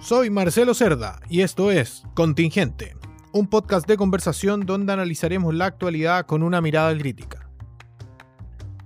Soy Marcelo Cerda y esto es Contingente, un podcast de conversación donde analizaremos la actualidad con una mirada crítica.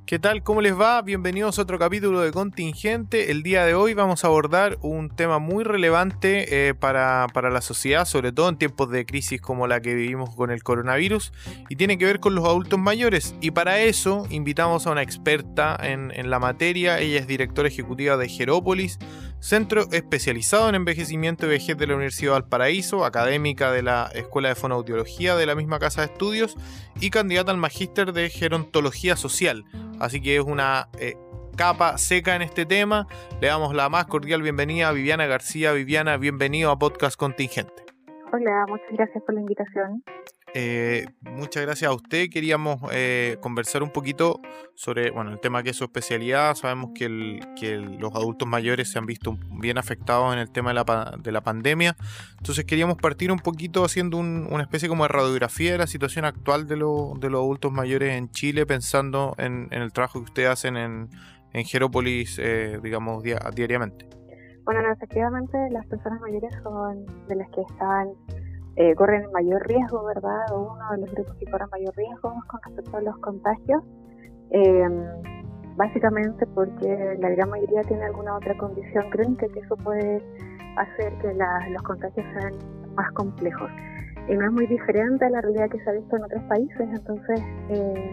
¿Qué tal? ¿Cómo les va? Bienvenidos a otro capítulo de Contingente. El día de hoy vamos a abordar un tema muy relevante eh, para, la sociedad, sobre todo en tiempos de crisis como la que vivimos con el coronavirus, y tiene que ver con los adultos mayores. Y para eso invitamos a una experta en, en la materia. Ella es directora ejecutiva de Gerópolis, centro especializado en envejecimiento y vejez de la Universidad de Valparaíso, académica de la Escuela de Fonoaudiología de la misma casa de estudios y candidata al magíster de gerontología social. Así que es una eh, capa seca en este tema. Le damos la más cordial bienvenida a Viviana García. Viviana, bienvenido a Podcast Contingente. Hola, muchas gracias por la invitación. Eh, muchas gracias a usted. Queríamos eh, conversar un poquito sobre bueno, el tema que es su especialidad. Sabemos que, los adultos mayores se han visto bien afectados en el tema de la, de la pandemia. Entonces queríamos partir un poquito haciendo una especie como de radiografía de la situación actual de, los adultos mayores en Chile, pensando en, el trabajo que ustedes hacen en, en eh, digamos, diariamente. Bueno, efectivamente las personas mayores son de las que están eh, corren mayor riesgo, ¿verdad? O uno de los grupos que corren mayor riesgo con respecto a los contagios. Eh, básicamente porque la gran mayoría tiene alguna otra condición crónica que eso puede hacer que los contagios sean más complejos. Y no es muy diferente a la realidad que se ha visto en otros países, entonces eh,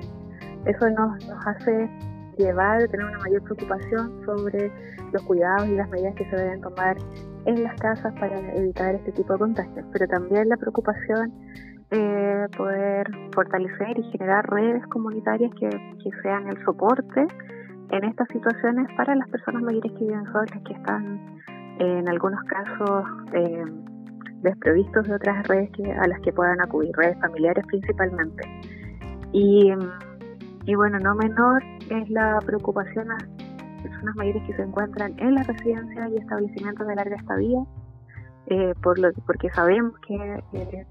eso nos, nos hace llevar tener una mayor preocupación sobre los cuidados y las medidas que se deben tomar en las casas para evitar este tipo de contagios, pero también la preocupación eh, poder fortalecer y generar redes comunitarias que, sean el soporte en estas situaciones para las personas mayores que viven solas, que están en algunos casos eh, desprovistos de otras redes que, a las que puedan acudir, redes familiares principalmente. Y, y bueno, no menor es la preocupación personas mayores que se encuentran en la residencia y establecimientos de larga estadía, eh, por lo, porque sabemos que eh,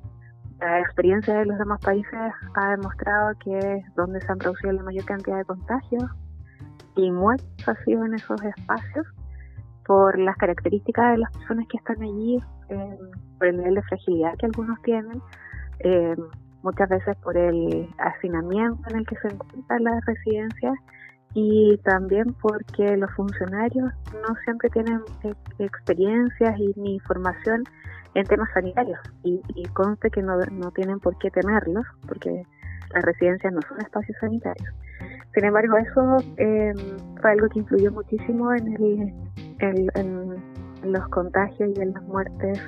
la experiencia de los demás países ha demostrado que es donde se han producido la mayor cantidad de contagios y muertes ha sido en esos espacios por las características de las personas que están allí, eh, por el nivel de fragilidad que algunos tienen, muchas veces por el hacinamiento en el que se encuentran las residencias y también porque los funcionarios no siempre tienen experiencias y ni formación en temas sanitarios y, y conste que no, no tienen por qué tenerlos porque las residencias no son espacios sanitarios. Sin embargo, eso eh, fue algo que influyó muchísimo en, el, en, los contagios y en las muertes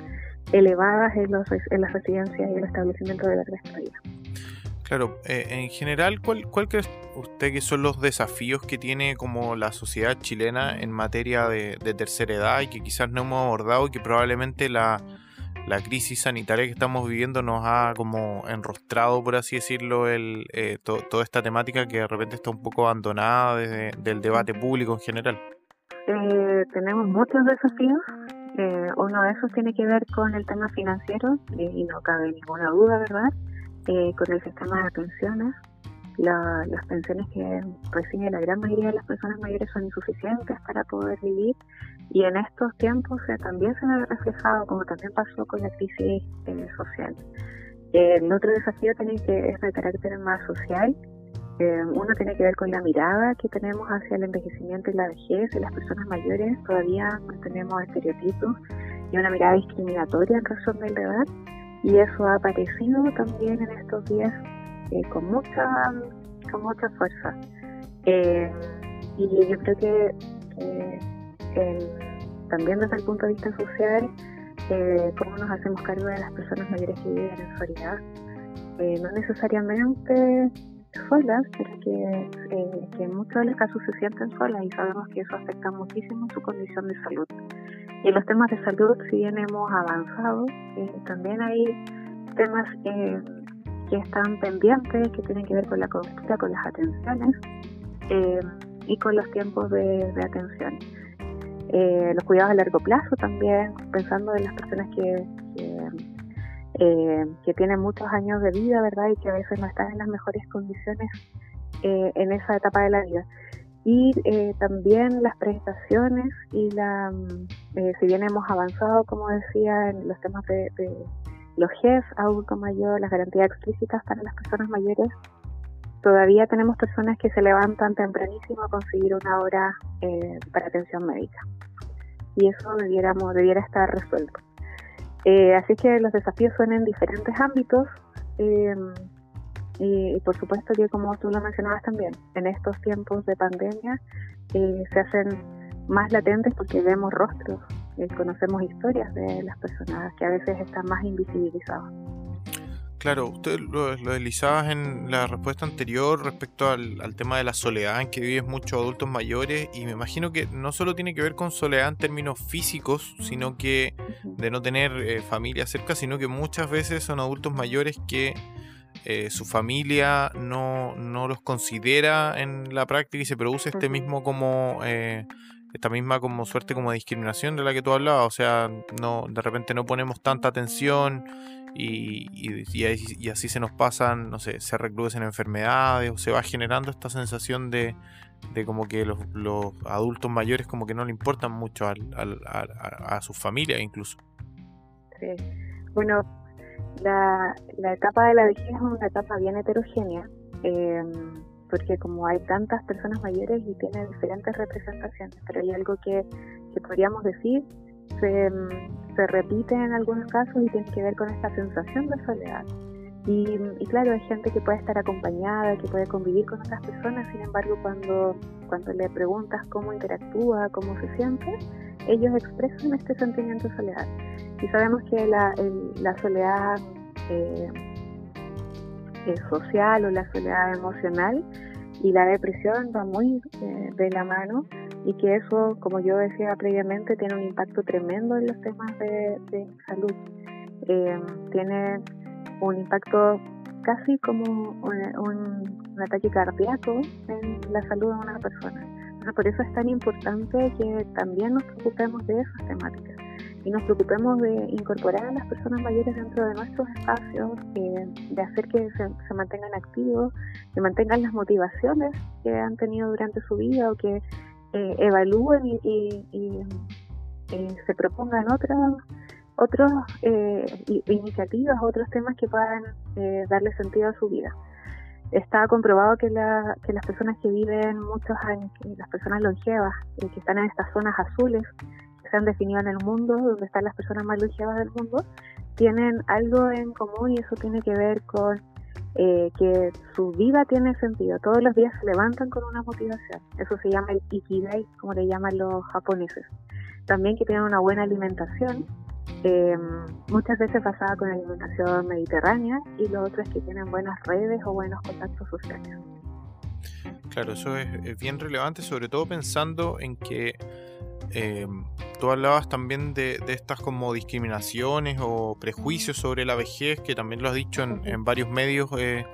elevadas en, los, en las residencias y el establecimiento de la estadía. Claro, eh, en general, ¿cuál, ¿cuál cree usted que son los desafíos que tiene como la sociedad chilena en materia de, tercera edad y que quizás no hemos abordado y que probablemente la, crisis sanitaria que estamos viviendo nos ha como enrostrado, por así decirlo, el, eh, toda esta temática que de repente está un poco abandonada desde, del debate público en general? Eh, tenemos muchos desafíos. uno de esos tiene que ver con el tema financiero y no cabe ninguna duda, ¿verdad? Eh, con el sistema de pensiones. las pensiones que recibe la gran mayoría de las personas mayores son insuficientes para poder vivir y en estos tiempos también se ha reflejado, como también pasó con la crisis eh, social. el otro desafío tiene que, es de carácter más social. Eh, uno tiene que ver con la mirada que tenemos hacia el envejecimiento y la vejez. Y las personas mayores todavía mantenemos estereotipos y una mirada discriminatoria en razón de la edad y eso ha aparecido también en estos días eh, con mucha con mucha fuerza. Eh, y yo creo que también desde el punto de vista social eh, cómo nos hacemos cargo de las personas mayores que viven en soledad no necesariamente solas pero que, que en muchos de los casos se sienten solas y sabemos que eso afecta muchísimo su condición de salud y en los temas de salud, si bien hemos avanzado, eh, también hay temas eh, que están pendientes, que tienen que ver con la cobertura, con las atenciones eh, y con los tiempos de, atención. los cuidados a largo plazo también, pensando en las personas que, que, tienen muchos años de vida, ¿verdad? Y que a veces no están en las mejores condiciones en esa etapa de la vida. Y eh, también las prestaciones y la, mm, eh, si bien hemos avanzado, como decía, en los temas de, los GEF, adulto mayor, las garantías explícitas para las personas mayores, todavía tenemos personas que se levantan tempranísimo a conseguir una hora eh, para atención médica. Y eso debiéramos, debiera estar resuelto. así que los desafíos son en diferentes ámbitos. Y, por supuesto que como tú lo mencionabas también, en estos tiempos de pandemia eh, se hacen más latentes porque vemos rostros, y conocemos historias de las personas que a veces están más invisibilizadas. Claro, usted lo, lo deslizabas en la respuesta anterior respecto al, tema de la soledad en que viven muchos adultos mayores y me imagino que no solo tiene que ver con soledad en términos físicos, sino que de no tener eh, familia cerca, sino que muchas veces son adultos mayores que eh, su familia no, no, los considera en la práctica y se produce este mismo como eh, esta misma como suerte como de discriminación de la que tú hablabas, o sea, no de repente no ponemos tanta atención y, y, así se nos pasan, no sé, se recrudecen enfermedades o se va generando esta sensación de, de como que los, los, adultos mayores como que no le importan mucho al, al, a, a su familia incluso. Sí. Bueno, la, la etapa de la vejez es una etapa bien heterogénea, eh, porque como hay tantas personas mayores y tiene diferentes representaciones, pero hay algo que, que podríamos decir se, se, repite en algunos casos y tiene que ver con esta sensación de soledad. Y, y, claro, hay gente que puede estar acompañada, que puede convivir con otras personas, sin embargo, cuando, cuando le preguntas cómo interactúa, cómo se siente, ellos expresan este sentimiento de soledad. Y sabemos que la, la soledad eh, eh, social o la soledad emocional y la depresión van muy eh, de la mano y que eso, como yo decía previamente, tiene un impacto tremendo en los temas de, salud. tiene un impacto casi como un, un, ataque cardíaco en la salud de una persona. por eso es tan importante que también nos preocupemos de esas temáticas y nos preocupemos de incorporar a las personas mayores dentro de nuestros espacios, eh, de hacer que se, mantengan activos, que mantengan las motivaciones que han tenido durante su vida o que eh, evalúen y, se propongan otras otras eh, iniciativas, otros temas que puedan darle sentido a su vida. Está comprobado que, la, que las personas que viven muchos años, las personas longevas, que están en estas zonas azules, se han definido en el mundo, donde están las personas más longevas del mundo, tienen algo en común y eso tiene que ver con eh, que su vida tiene sentido. Todos los días se levantan con una motivación. Eso se llama el ikigai, como le llaman los japoneses. También que tienen una buena alimentación, eh, muchas veces basada con alimentación mediterránea, y lo otro es que tienen buenas redes o buenos contactos sociales. Claro, eso es bien relevante, sobre todo pensando en que eh, tú hablabas también de, estas como discriminaciones o prejuicios sobre la vejez, que también lo has dicho en, varios medios, eh,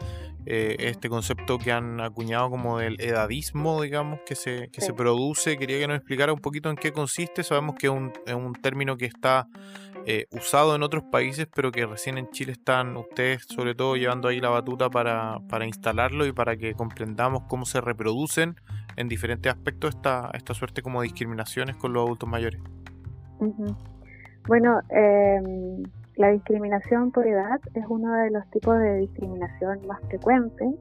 eh, este concepto que han acuñado como del edadismo, digamos, que se, que se produce. Quería que nos explicara un poquito en qué consiste. Sabemos que es un, es un término que está eh, usado en otros países, pero que recién en Chile están ustedes sobre todo llevando ahí la batuta para, para instalarlo y para que comprendamos cómo se reproducen en diferentes aspectos esta, esta suerte como discriminaciones con los adultos mayores. Bueno, em, la discriminación por edad es uno de los tipos de discriminación más frecuentes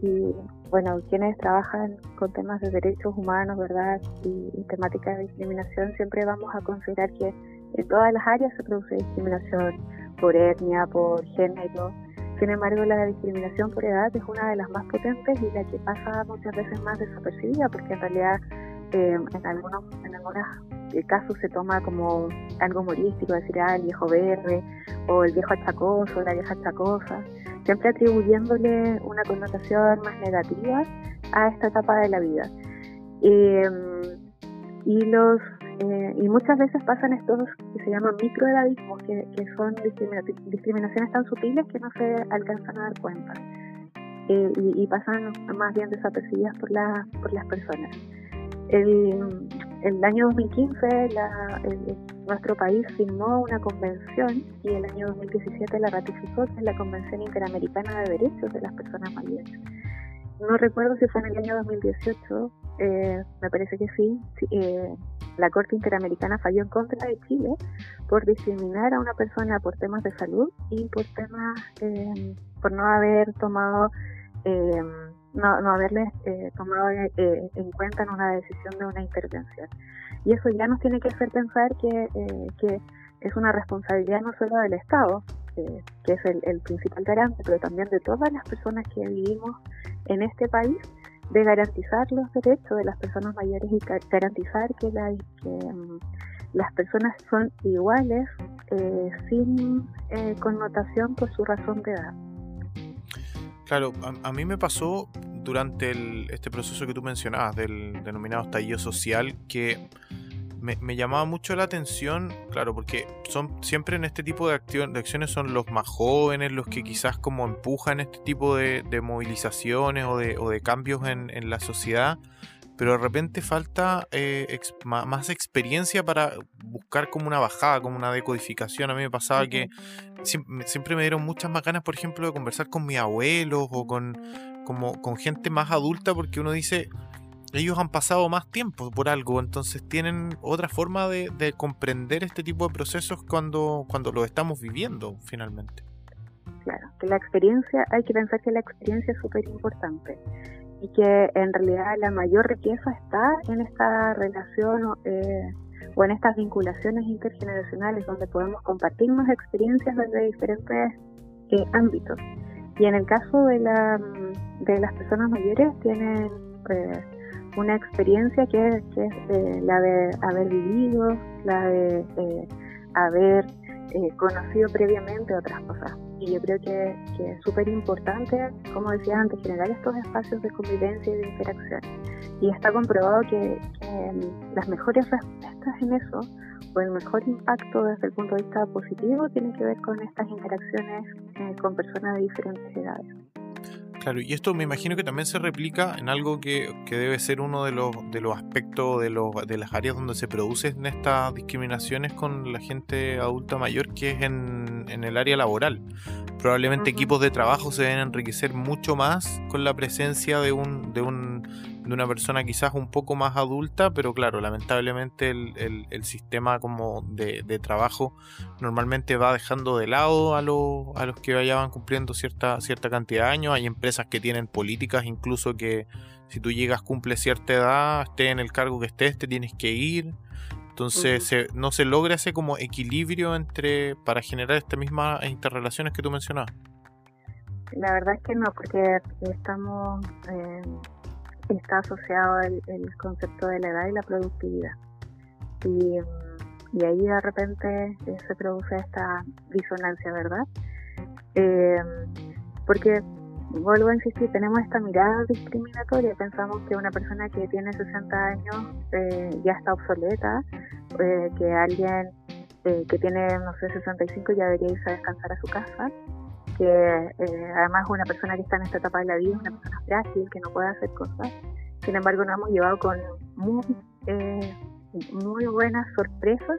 y, bueno, quienes trabajan con temas de derechos humanos, ¿verdad? Y, y, temáticas de discriminación, siempre vamos a considerar que en todas las áreas se produce discriminación por etnia, por género, sin embargo, la discriminación por edad es una de las más potentes y la que pasa muchas veces más desapercibida, porque en realidad eh, en algunos en algunos casos se toma como algo humorístico, decir, ah, el viejo verde, o el viejo achacoso, la vieja achacosa, siempre atribuyéndole una connotación más negativa a esta etapa de la vida. Eh, y los eh, y muchas veces pasan estos que se llaman microedadismos, que, que son discriminaciones tan sutiles que no se alcanzan a dar cuenta eh, y, pasan más bien desapercibidas por, la, por las personas. El, el año 2015 la, nuestro país firmó una convención y el año 2017 la ratificó, que es la Convención Interamericana de Derechos de las Personas Mayores. No recuerdo si fue en el año 2018, eh, me parece que sí, eh, la Corte Interamericana falló en contra de Chile por discriminar a una persona por temas de salud y por temas, eh, por no haber tomado, no, no haberles tomado en cuenta en una decisión de una intervención. Y eso ya nos tiene que hacer pensar que es una responsabilidad no solo del Estado, que es el, principal garante, pero también de todas las personas que vivimos en este país de garantizar los derechos de las personas mayores y garantizar que, mm, las personas son iguales eh, sin eh, connotación por su razón de edad. Claro, a, mí me pasó durante este proceso que tú mencionabas del denominado estallido social que me, llamaba mucho la atención, claro, porque son siempre en este tipo de, de, acciones son los más jóvenes los que quizás como empujan este tipo de, movilizaciones o de, o de cambios en, en, la sociedad, pero de repente falta eh, más experiencia para buscar como una bajada, como una decodificación. A mí me pasaba que siempre, me dieron muchas más ganas, por ejemplo, de conversar con mis abuelos o con, como, con gente más adulta, porque uno dice ellos han pasado más tiempo por algo, entonces tienen otra forma de, comprender este tipo de procesos cuando, cuando lo estamos viviendo finalmente. Claro, que la experiencia, hay que pensar que la experiencia es súper importante y que en realidad la mayor riqueza está en esta relación eh, o en estas vinculaciones intergeneracionales donde podemos compartirnos experiencias desde diferentes eh, ámbitos. Y en el caso de, la, de las personas mayores tienen... Eh, una experiencia que, es eh, la de haber vivido, la de eh, haber eh, conocido previamente otras cosas. Y yo creo que, es súper importante, como decía antes, generar estos espacios de convivencia y de interacción. Y está comprobado que, mm, las mejores respuestas en eso, o el mejor impacto desde el punto de vista positivo, tiene que ver con estas interacciones con personas de diferentes edades. Claro, y esto me imagino que también se replica en algo que, debe ser uno de los, de los aspectos de, los, de las áreas donde se producen estas discriminaciones con la gente adulta mayor, que es en, en el área laboral. Probablemente equipos de trabajo se deben enriquecer mucho más con la presencia de un, de un de una persona quizás un poco más adulta, pero claro, lamentablemente el, el, sistema como de, de, trabajo normalmente va dejando de lado a, a los que vayan cumpliendo cierta, cierta cantidad de años. Hay empresas que tienen políticas incluso que si tú llegas, cumple cierta edad, esté en el cargo que estés, te tienes que ir. Entonces no se logra ese como equilibrio entre para generar estas mismas interrelaciones que tú mencionabas. La verdad es que no, porque estamos eh, está asociado el, concepto de la edad y la productividad. Y, ahí de repente eh, se produce esta disonancia, ¿verdad? Eh, porque, vuelvo a insistir, tenemos esta mirada discriminatoria, pensamos que una persona que tiene 60 años eh, ya está obsoleta, que alguien que tiene, no sé, 65 ya debería irse a descansar a su casa que eh, además es una persona que está en esta etapa de la vida, una persona frágil, que no puede hacer cosas. Sin embargo, nos hemos llevado con muy, eh, muy buenas sorpresas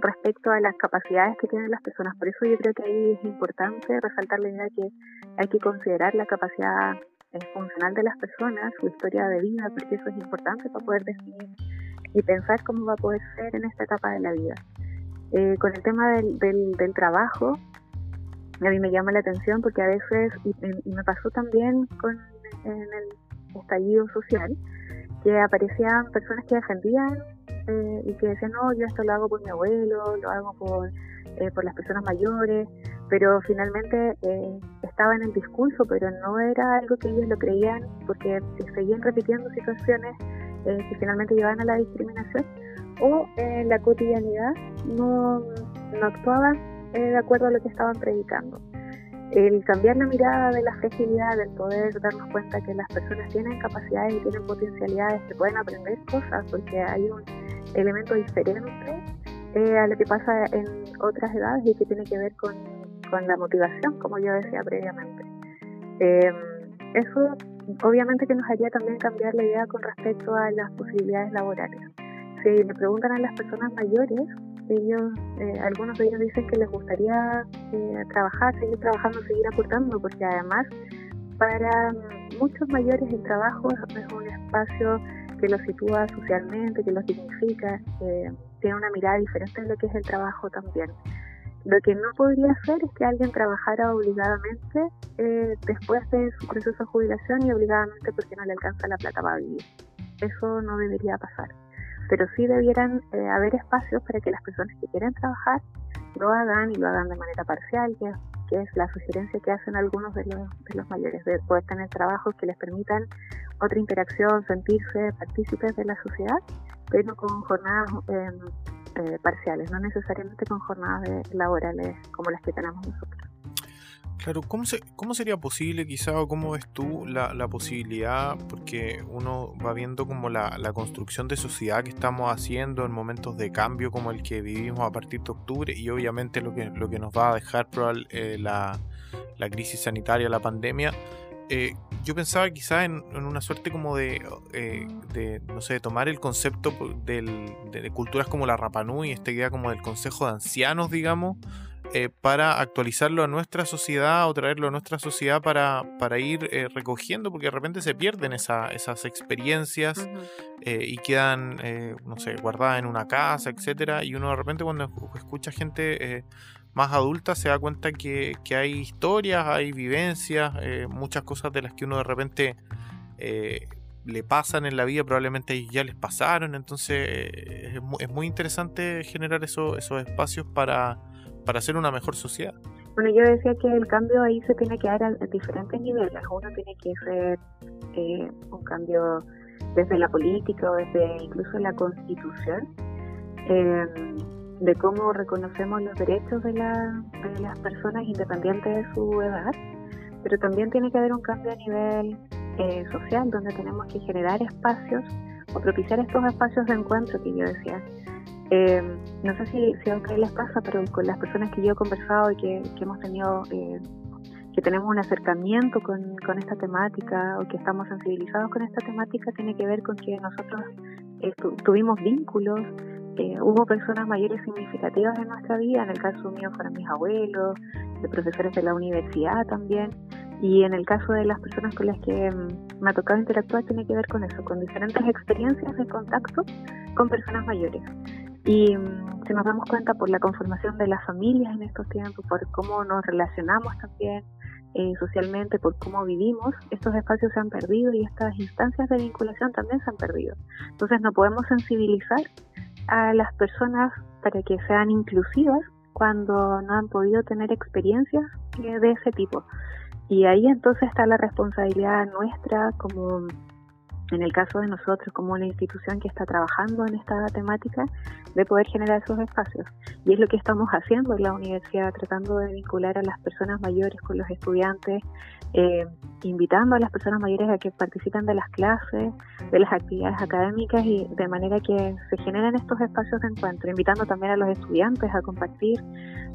respecto a las capacidades que tienen las personas. Por eso yo creo que ahí es importante resaltar la idea que hay que considerar la capacidad eh, funcional de las personas, su historia de vida, porque eso es importante para poder definir y pensar cómo va a poder ser en esta etapa de la vida. con el tema del, del, del trabajo, a mí me llama la atención porque a veces, y, me pasó también con en el estallido social, que aparecían personas que defendían eh, y que decían, no, yo esto lo hago por mi abuelo, lo hago por, eh, por las personas mayores, pero finalmente eh, estaba en el discurso, pero no era algo que ellos lo creían porque seguían repitiendo situaciones que finalmente llevaban a la discriminación o la cotidianidad no, no actuaban de acuerdo a lo que estaban predicando. El cambiar la mirada de la fragilidad, del poder darnos cuenta que las personas tienen capacidades y tienen potencialidades, que pueden aprender cosas, porque hay un elemento diferente eh, a lo que pasa en otras edades y que tiene que ver con, con la motivación, como yo decía previamente. Eh, eso obviamente que nos haría también cambiar la idea con respecto a las posibilidades laborales. Si le preguntan a las personas mayores, ellos, eh, algunos de ellos dicen que les gustaría eh, trabajar, seguir trabajando, seguir aportando, porque además para muchos mayores el trabajo es un espacio que los sitúa socialmente, que los dignifica, que tiene una mirada diferente de lo que es el trabajo también. Lo que no podría ser es que alguien trabajara obligadamente eh, después de su proceso de jubilación y obligadamente porque no le alcanza la plata para vivir. Eso no debería pasar. Pero sí debieran eh, haber espacios para que las personas que quieren trabajar lo hagan y lo hagan de manera parcial, que, es la sugerencia que hacen algunos de los, de los mayores, de poder tener trabajos que les permitan otra interacción, sentirse partícipes de la sociedad, pero con jornadas em, eh, parciales, no necesariamente con jornadas laborales como las que tenemos nosotros. Claro, ¿cómo, se, ¿cómo sería posible quizá o cómo ves tú la, la posibilidad? Porque uno va viendo como la, la, construcción de sociedad que estamos haciendo en momentos de cambio como el que vivimos a partir de octubre y obviamente lo que, lo que nos va a dejar probable, eh, la, la crisis sanitaria, la pandemia. Eh, yo pensaba quizá en, una suerte como de, eh, de, no sé, de tomar el concepto del, de, culturas como la Rapanui, esta idea como del consejo de ancianos, digamos, eh, para actualizarlo a nuestra sociedad o traerlo a nuestra sociedad para, para ir recogiendo, porque de repente se pierden esas experiencias y quedan, no sé, guardadas en una casa, etcétera, y uno de repente cuando escucha gente más adulta se da cuenta que, hay historias, hay vivencias, eh, muchas cosas de las que uno de repente eh, le pasan en la vida, probablemente ya les pasaron, entonces eh, es, muy interesante generar esos espacios para, para hacer una mejor sociedad. Bueno, yo decía que el cambio ahí se tiene que dar a, diferentes niveles. Uno tiene que ser un cambio desde la política o desde incluso la constitución de cómo reconocemos los derechos de, las personas independientes de su edad, pero también tiene que haber un cambio a nivel eh, social donde tenemos que generar espacios o propiciar estos espacios de encuentro que yo decía. Eh, no sé si, si a ustedes les pasa, pero con las personas que yo he conversado y que, hemos tenido, eh, que tenemos un acercamiento con, con, esta temática o que estamos sensibilizados con esta temática, tiene que ver con que nosotros tuvimos vínculos hubo personas mayores significativas en nuestra vida, en el caso mío fueron mis abuelos, de profesores de la universidad también, y en el caso de las personas con las que mm, me ha tocado interactuar tiene que ver con eso, con diferentes experiencias de contacto con personas mayores. Y mm, si nos damos cuenta por la conformación de las familias en estos tiempos, por cómo nos relacionamos también eh, socialmente, por cómo vivimos, estos espacios se han perdido y estas instancias de vinculación también se han perdido. Entonces no podemos sensibilizar a las personas para que sean inclusivas cuando no han podido tener experiencias de ese tipo. Y ahí entonces está la responsabilidad nuestra como en el caso de nosotros como una institución que está trabajando en esta temática, de poder generar esos espacios. Y es lo que estamos haciendo en la universidad, tratando de vincular a las personas mayores con los estudiantes, eh, invitando a las personas mayores a que participen de las clases, de las actividades académicas y de manera que se generen estos espacios de encuentro, invitando también a los estudiantes a compartir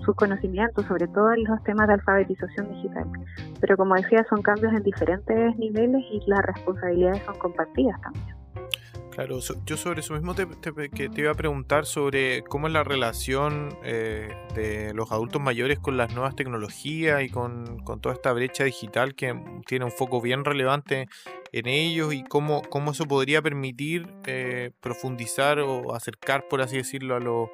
sus conocimientos, sobre todo en los temas de alfabetización digital. Pero como decía, son cambios en diferentes niveles y las responsabilidades son compartidas también. Claro, yo sobre eso mismo te, te iba a preguntar sobre cómo es la relación eh, de los adultos mayores con las nuevas tecnologías y con, toda esta brecha digital que tiene un foco bien relevante en ellos y cómo, cómo eso podría permitir eh, profundizar o acercar, por así decirlo, a, los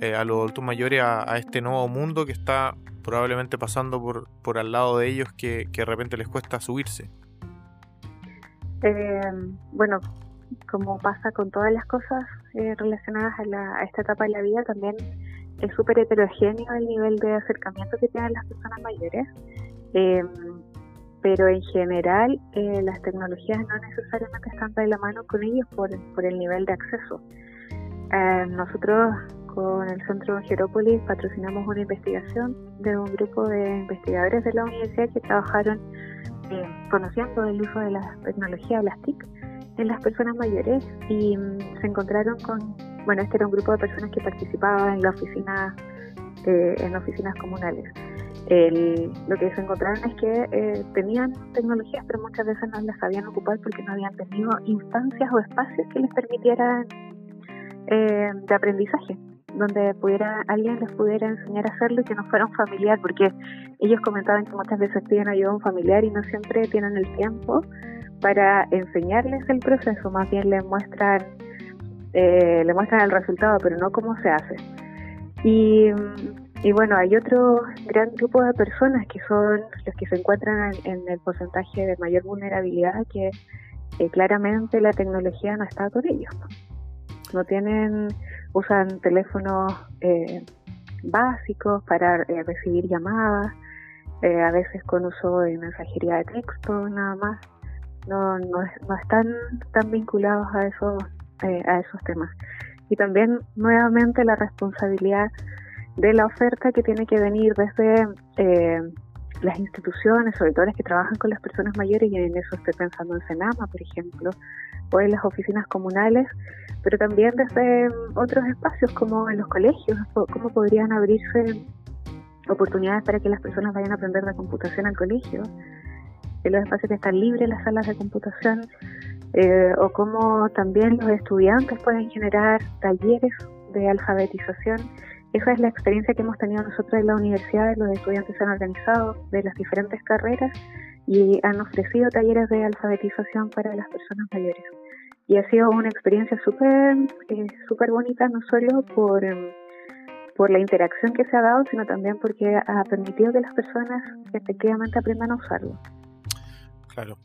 eh, a los adultos mayores a, este nuevo mundo que está probablemente pasando por, por al lado de ellos que, que de repente les cuesta subirse. Bueno, como pasa con todas las cosas eh, relacionadas a, esta etapa de la vida, también es súper heterogéneo el nivel de acercamiento que tienen las personas mayores. Em, pero en general eh, las tecnologías no necesariamente están de la mano con ellos por, por el nivel de acceso. Eh, nosotros con el Centro Gerópolis patrocinamos una investigación de un grupo de investigadores de la universidad que trabajaron conociendo el uso de las tecnologías, las TIC, en las personas mayores y mm, se encontraron con, bueno, este era un grupo de personas que participaban en la oficina, eh, en oficinas comunales. lo que se encontraron es que eh, tenían tecnologías, pero muchas veces no las sabían ocupar porque no habían tenido instancias o espacios que les permitieran eh, de aprendizaje. Donde pudiera alguien les pudiera enseñar a hacerlo y que no fuera un familiar, porque ellos comentaban que muchas veces piden ayuda a un familiar y no siempre tienen el tiempo para enseñarles el proceso, más bien les muestran, eh, muestran el resultado, pero no cómo se hace. Y, y, bueno, hay otro gran grupo de personas que son los que se encuentran en, el porcentaje de mayor vulnerabilidad, que eh, claramente la tecnología no está con ellos. No tienen, usan teléfonos eh, básicos para eh, recibir llamadas, a veces con uso de mensajería de texto, nada más. No, no, no están tan vinculados a esos, a esos temas y también nuevamente la responsabilidad de la oferta que tiene que venir desde eh, las instituciones, sobre todo las que trabajan con las personas mayores, y en eso estoy pensando en Senama, por ejemplo, en las oficinas comunales, pero también desde otros espacios como en los colegios, cómo podrían abrirse oportunidades para que las personas vayan a aprender la computación al colegio, en los espacios que están libres, las salas de computación, eh, o cómo también los estudiantes pueden generar talleres de alfabetización. Esa es la experiencia que hemos tenido nosotros en la universidad, los estudiantes se han organizado de las diferentes carreras y han ofrecido talleres de alfabetización para las personas mayores. Y ha sido una experiencia súper eh, bonita, no solo por, por la interacción que se ha dado, sino también porque ha permitido que las personas efectivamente aprendan a usarlo. Claro.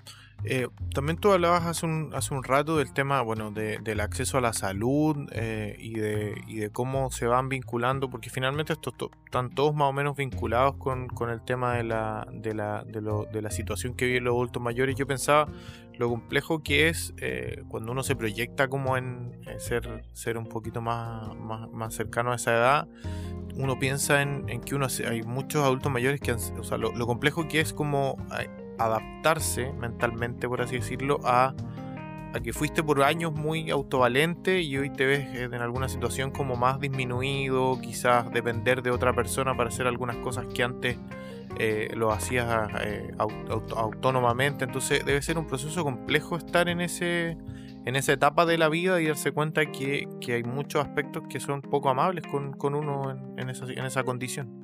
Eh, también tú hablabas hace un, hace un rato del tema, bueno, del acceso a la salud eh, y, de, y de cómo se van vinculando, porque finalmente estos están todos más o menos vinculados con, el tema de la, de, la, de, lo, de la situación que viven los adultos mayores. Yo pensaba lo complejo que es eh, cuando uno se proyecta como en ser, ser un poquito más, más, cercano a esa edad, uno piensa en, que uno hay muchos adultos mayores que, o sea, lo, lo complejo que es como adaptarse mentalmente, por así decirlo, a, a, que fuiste por años muy autovalente y hoy te ves en alguna situación como más disminuido, quizás depender de otra persona para hacer algunas cosas que antes eh, lo hacías eh, autónomamente. Entonces debe ser un proceso complejo estar en ese en esa etapa de la vida y darse cuenta que, que hay muchos aspectos que son poco amables con, con uno en, en, esa, en esa condición.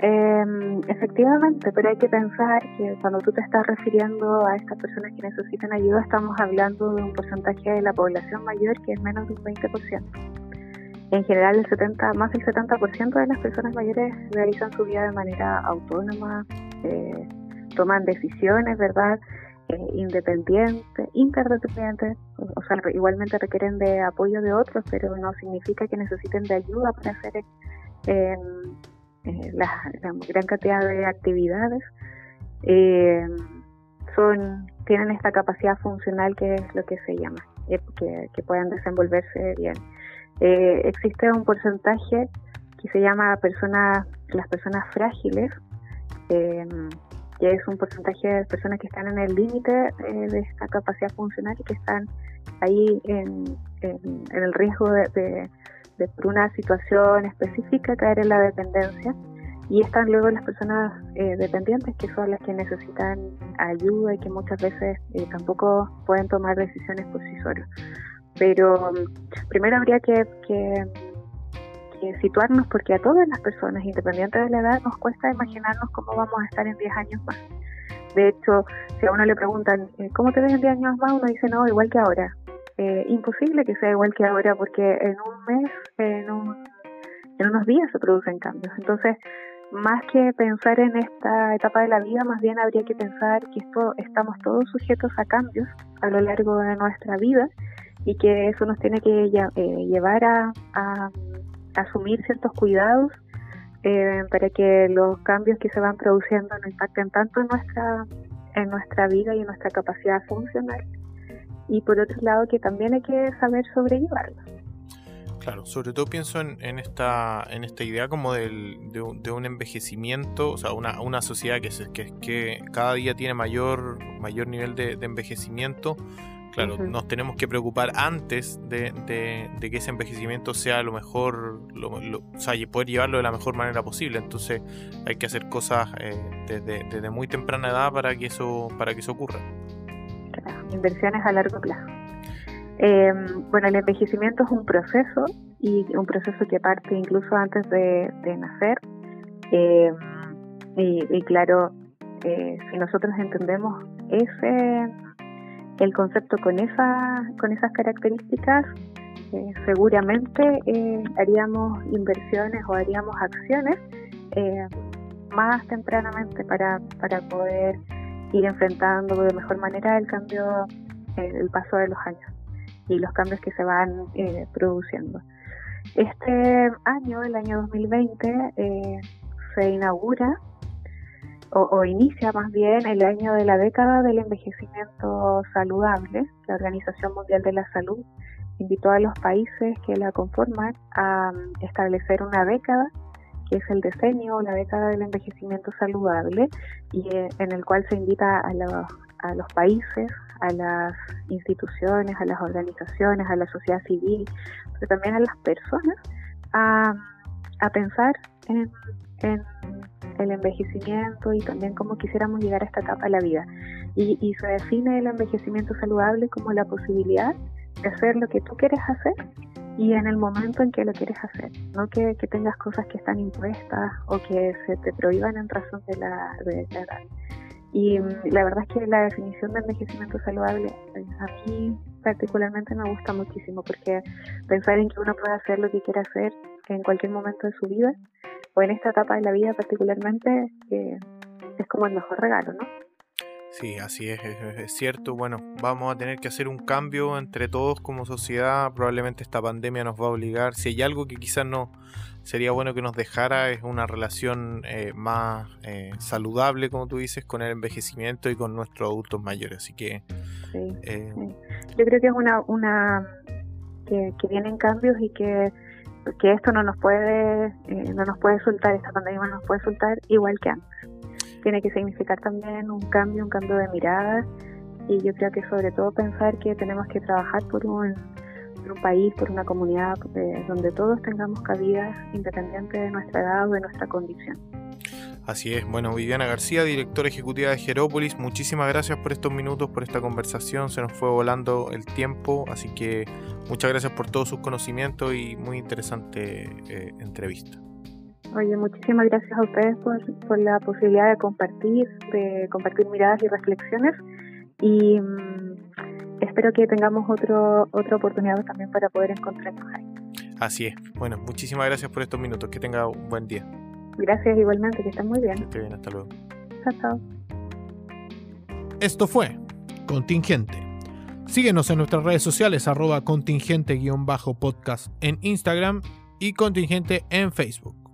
Eh, efectivamente, pero hay que pensar que cuando tú te estás refiriendo a estas personas que necesitan ayuda, estamos hablando de un porcentaje de la población mayor que es menos de un 20%. En general, el 70, más del 70% de las personas mayores realizan su vida de manera autónoma, eh, toman decisiones, ¿verdad? Eh, independientes, interdependientes, o sea, igualmente requieren de apoyo de otros, pero no significa que necesiten de ayuda para hacer eh, eh, la, gran cantidad de actividades, eh, son tienen esta capacidad funcional que es lo que se llama, eh, que, que, puedan desenvolverse bien. existe un porcentaje que se llama personas, las personas frágiles, que es un porcentaje de personas que están en el límite de esta capacidad funcional y que están ahí en, en, el riesgo de de por una situación específica caer en la dependencia y están luego las personas eh, dependientes que son las que necesitan ayuda y que muchas veces eh, tampoco pueden tomar decisiones por sí solos. Pero mm, primero habría que, que, situarnos porque a todas las personas, independientes de la edad, nos cuesta imaginarnos cómo vamos a estar en 10 años más. De hecho, si a uno le preguntan, eh, ¿cómo te ves en 10 años más? Uno dice, no, igual que ahora. Eh, imposible que sea igual que ahora porque en un mes, en, unos días se producen cambios. Entonces, más que pensar en esta etapa de la vida, más bien habría que pensar que estamos todos sujetos a cambios a lo largo de nuestra vida y que eso nos tiene que eh, llevar a, asumir ciertos cuidados eh, para que los cambios que se van produciendo no impacten tanto en nuestra en nuestra vida y en nuestra capacidad funcional y por otro lado que también hay que saber sobrellevarlo. Claro, sobre todo pienso en, en esta, en esta idea como del, de, un, envejecimiento, o sea, una, una sociedad que, se, que, que cada día tiene mayor, mayor nivel de, envejecimiento. Claro, nos tenemos que preocupar antes de, de, que ese envejecimiento sea lo mejor, lo, o sea, y poder llevarlo de la mejor manera posible. Entonces hay que hacer cosas eh, desde, desde muy temprana edad para que eso, para que eso ocurra inversiones a largo plazo. Eh, bueno, el envejecimiento es un proceso y un proceso que parte incluso antes de, nacer. Eh, y, claro, eh, si nosotros entendemos ese el concepto con esa con esas características, seguramente haríamos inversiones o haríamos acciones más tempranamente para, para poder ir enfrentando de mejor manera el cambio, el paso de los años y los cambios que se van eh, produciendo. Este año, el año 2020, eh, se inaugura o, inicia más bien el año de la década del envejecimiento saludable. La Organización Mundial de la Salud invitó a los países que la conforman a mm, establecer una década que es el diseño, la década del envejecimiento saludable, y eh, en el cual se invita a los, a los países, a las instituciones, a las organizaciones, a la sociedad civil, pero también a las personas a, pensar en, el envejecimiento y también cómo quisiéramos llegar a esta etapa de la vida. Y, y se define el envejecimiento saludable como la posibilidad de hacer lo que tú quieres hacer y en el momento en que lo quieres hacer, no que, tengas cosas que están impuestas o que se te prohíban en razón de la, de edad. Y mm, la verdad es que la definición de envejecimiento saludable eh, a mí particularmente me gusta muchísimo porque pensar en que uno puede hacer lo que quiere hacer en cualquier momento de su vida o en esta etapa de la vida particularmente eh, es como el mejor regalo, ¿no? Sí, así es, es, cierto. Bueno, vamos a tener que hacer un cambio entre todos como sociedad. Probablemente esta pandemia nos va a obligar. Si hay algo que quizás no sería bueno que nos dejara es una relación eh, más eh, saludable, como tú dices, con el envejecimiento y con nuestros adultos mayores. Así que... Eh, Yo creo que es una... una que, vienen cambios y que que esto no nos puede no nos puede soltar esta pandemia no nos puede soltar igual que antes tiene que significar también un cambio, un cambio de mirada y yo creo que sobre todo pensar que tenemos que trabajar por un, un país, por una comunidad eh, donde todos tengamos cabida independiente de nuestra edad o de nuestra condición. Así es. Bueno, Viviana García, directora ejecutiva de Jerópolis, muchísimas gracias por estos minutos, por esta conversación. Se nos fue volando el tiempo, así que muchas gracias por todos sus conocimientos y muy interesante eh, entrevista. Oye, muchísimas gracias a ustedes por, la posibilidad de compartir, de compartir miradas y reflexiones y mm, espero que tengamos otro, otra oportunidad también para poder encontrarnos ahí. Así es. Bueno, muchísimas gracias por estos minutos. Que tenga un buen día. Gracias igualmente, que estén muy bien. Que esté bien, hasta luego. Chao, chao. Esto fue Contingente. Síguenos en nuestras redes sociales arroba contingente-podcast en Instagram y contingente en Facebook.